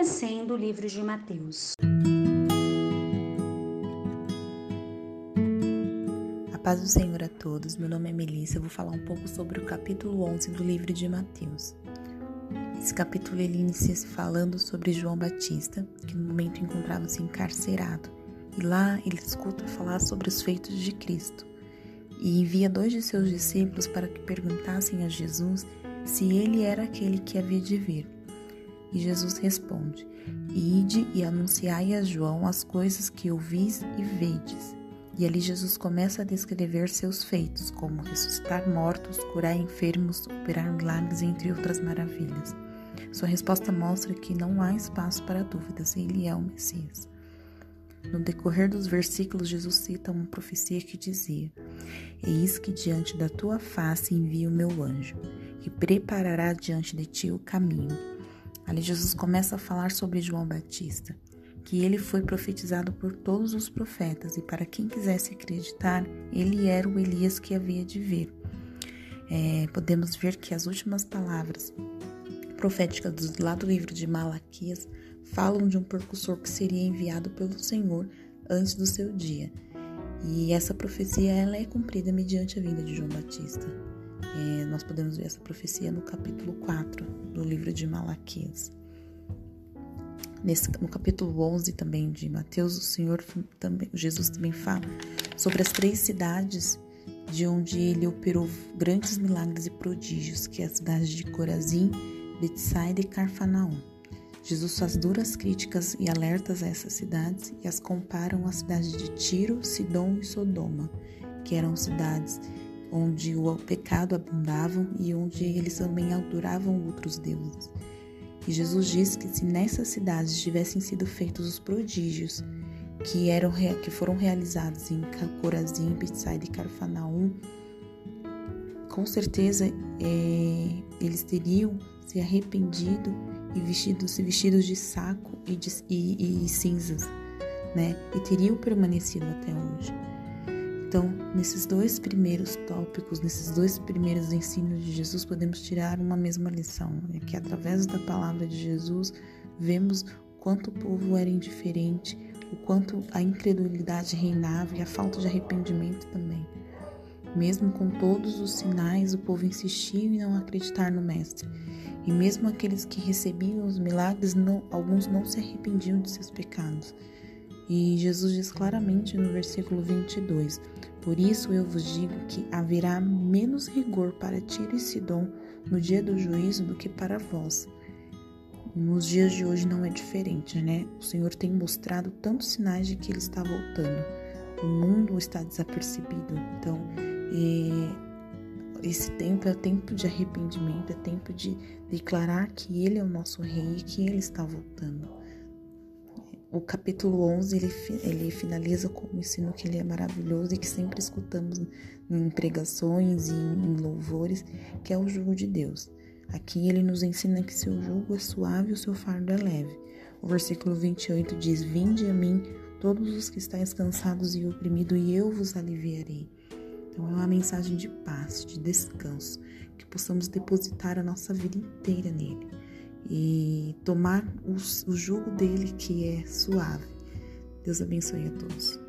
Conhecendo o livro de Mateus. A paz do Senhor a todos, meu nome é Melissa, eu vou falar um pouco sobre o capítulo 11 do livro de Mateus. Esse capítulo ele inicia se falando sobre João Batista, que no momento encontrava-se encarcerado, e lá ele escuta falar sobre os feitos de Cristo e envia dois de seus discípulos para que perguntassem a Jesus se ele era aquele que havia de vir. E Jesus responde: Ide e anunciai a João as coisas que ouvis e vedes. E ali Jesus começa a descrever seus feitos, como ressuscitar mortos, curar enfermos, operar milagres, entre outras maravilhas. Sua resposta mostra que não há espaço para dúvidas, ele é o Messias. No decorrer dos versículos, Jesus cita uma profecia que dizia: Eis que diante da tua face envio o meu anjo, que preparará diante de ti o caminho. Ali Jesus começa a falar sobre João Batista, que ele foi profetizado por todos os profetas e para quem quisesse acreditar, ele era o Elias que havia de vir. É, podemos ver que as últimas palavras proféticas lá do livro de Malaquias falam de um percussor que seria enviado pelo Senhor antes do seu dia. E essa profecia ela é cumprida mediante a vinda de João Batista. É, nós podemos ver essa profecia no capítulo 4 do livro de Malaquias. Nesse, no capítulo 11 também de Mateus, o Senhor também, Jesus também fala sobre as três cidades de onde ele operou grandes milagres e prodígios, que é a cidade de Corazim, Betsaida e Carfanaum. Jesus faz duras críticas e alertas a essas cidades e as comparam às cidades de Tiro, Sidom e Sodoma, que eram cidades onde o pecado abundava e onde eles também adoravam outros deuses. E Jesus diz que se nessas cidades tivessem sido feitos os prodígios que, eram, que foram realizados em Corazim, Betsaida e Carfanaum, com certeza é, eles teriam se arrependido e vestidos, vestidos de saco e, de, e, e cinzas, né? E teriam permanecido até hoje. Então, nesses dois primeiros tópicos, nesses dois primeiros ensinos de Jesus, podemos tirar uma mesma lição, né? que através da palavra de Jesus vemos quanto o povo era indiferente, o quanto a incredulidade reinava e a falta de arrependimento também. Mesmo com todos os sinais, o povo insistiu em não acreditar no Mestre. E mesmo aqueles que recebiam os milagres, não, alguns não se arrependiam de seus pecados. E Jesus diz claramente no versículo 22: Por isso eu vos digo que haverá menos rigor para Tiro e Sidom no dia do juízo do que para vós. Nos dias de hoje não é diferente, né? O Senhor tem mostrado tantos sinais de que Ele está voltando. O mundo está desapercebido. Então, é, esse tempo é tempo de arrependimento, é tempo de declarar que Ele é o nosso Rei e que Ele está voltando. O capítulo 11 ele, ele finaliza com um ensino que ele é maravilhoso e que sempre escutamos em pregações e em louvores, que é o jugo de Deus. Aqui ele nos ensina que seu jugo é suave e o seu fardo é leve. O versículo 28 diz: Vinde a mim, todos os que estáis cansados e oprimidos, e eu vos aliviarei. Então é uma mensagem de paz, de descanso, que possamos depositar a nossa vida inteira nele e tomar o, o jugo dele que é suave. Deus abençoe a todos.